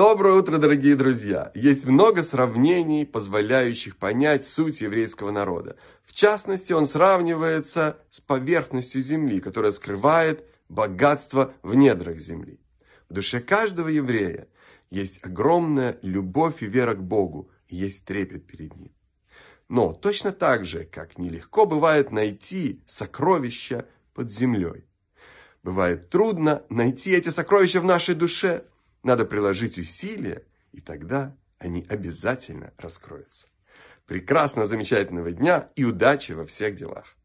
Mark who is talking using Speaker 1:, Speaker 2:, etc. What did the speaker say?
Speaker 1: Доброе утро, дорогие друзья! Есть много сравнений, позволяющих понять суть еврейского народа. В частности, он сравнивается с поверхностью земли, которая скрывает богатство в недрах земли. В душе каждого еврея есть огромная любовь и вера к Богу, есть трепет перед Ним. Но точно так же, как нелегко бывает найти сокровища под землей. Бывает трудно найти эти сокровища в нашей душе – надо приложить усилия, и тогда они обязательно раскроются. Прекрасного, замечательного дня и удачи во всех делах.